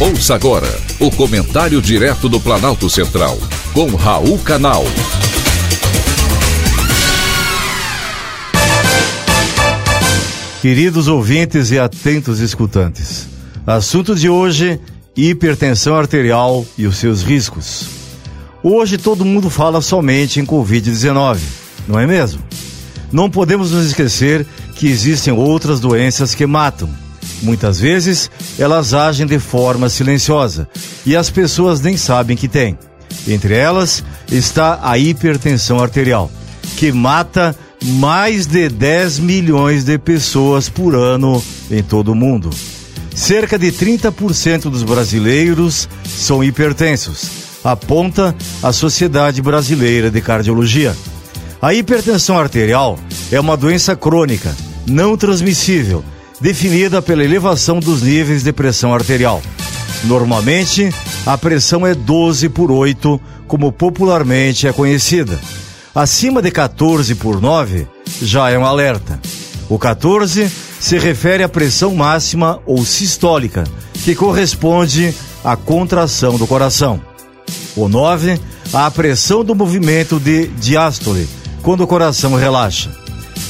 Ouça agora o comentário direto do Planalto Central, com Raul Canal. Queridos ouvintes e atentos escutantes, assunto de hoje: hipertensão arterial e os seus riscos. Hoje todo mundo fala somente em Covid-19, não é mesmo? Não podemos nos esquecer que existem outras doenças que matam Muitas vezes, elas agem de forma silenciosa e as pessoas nem sabem que tem. Entre elas está a hipertensão arterial, que mata mais de 10 milhões de pessoas por ano em todo o mundo. Cerca de 30% dos brasileiros são hipertensos, aponta a Sociedade Brasileira de Cardiologia. A hipertensão arterial é uma doença crônica, não transmissível definida pela elevação dos níveis de pressão arterial. Normalmente, a pressão é 12 por 8, como popularmente é conhecida. Acima de 14 por 9 já é um alerta. O 14 se refere à pressão máxima ou sistólica, que corresponde à contração do coração. O 9, à pressão do movimento de diástole, quando o coração relaxa.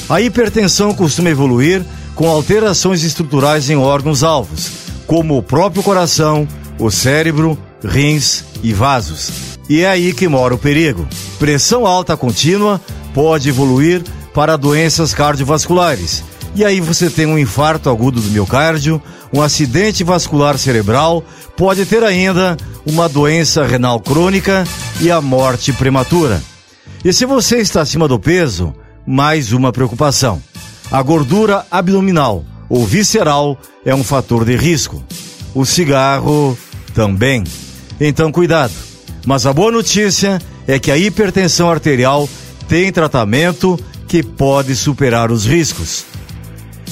A hipertensão costuma evoluir com alterações estruturais em órgãos-alvos, como o próprio coração, o cérebro, rins e vasos. E é aí que mora o perigo. Pressão alta contínua pode evoluir para doenças cardiovasculares. E aí você tem um infarto agudo do miocárdio, um acidente vascular cerebral, pode ter ainda uma doença renal crônica e a morte prematura. E se você está acima do peso, mais uma preocupação. A gordura abdominal ou visceral é um fator de risco. O cigarro também. Então, cuidado. Mas a boa notícia é que a hipertensão arterial tem tratamento que pode superar os riscos.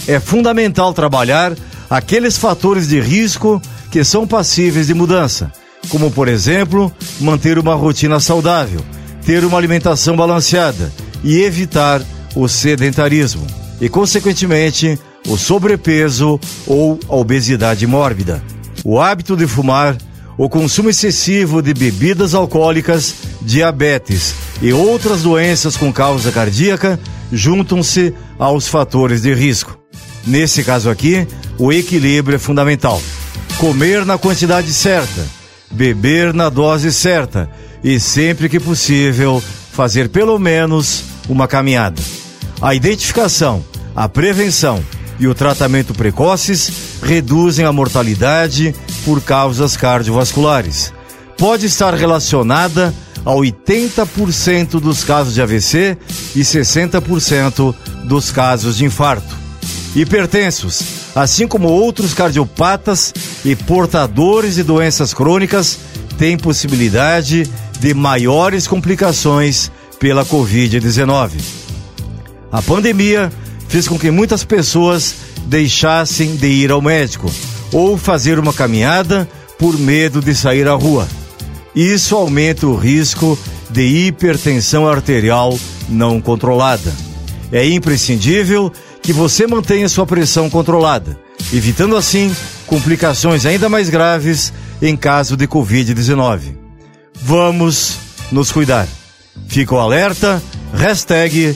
É fundamental trabalhar aqueles fatores de risco que são passíveis de mudança, como, por exemplo, manter uma rotina saudável, ter uma alimentação balanceada e evitar o sedentarismo e, consequentemente, o sobrepeso ou a obesidade mórbida. O hábito de fumar, o consumo excessivo de bebidas alcoólicas, diabetes e outras doenças com causa cardíaca juntam-se aos fatores de risco. Nesse caso aqui, o equilíbrio é fundamental. Comer na quantidade certa, beber na dose certa e, sempre que possível, fazer pelo menos uma caminhada. A identificação, a prevenção e o tratamento precoces reduzem a mortalidade por causas cardiovasculares. Pode estar relacionada a 80% dos casos de AVC e 60% dos casos de infarto. Hipertensos, assim como outros cardiopatas e portadores de doenças crônicas, têm possibilidade de maiores complicações pela Covid-19. A pandemia fez com que muitas pessoas deixassem de ir ao médico ou fazer uma caminhada por medo de sair à rua. Isso aumenta o risco de hipertensão arterial não controlada. É imprescindível que você mantenha sua pressão controlada, evitando assim complicações ainda mais graves em caso de Covid-19. Vamos nos cuidar. Fica o alerta, hashtag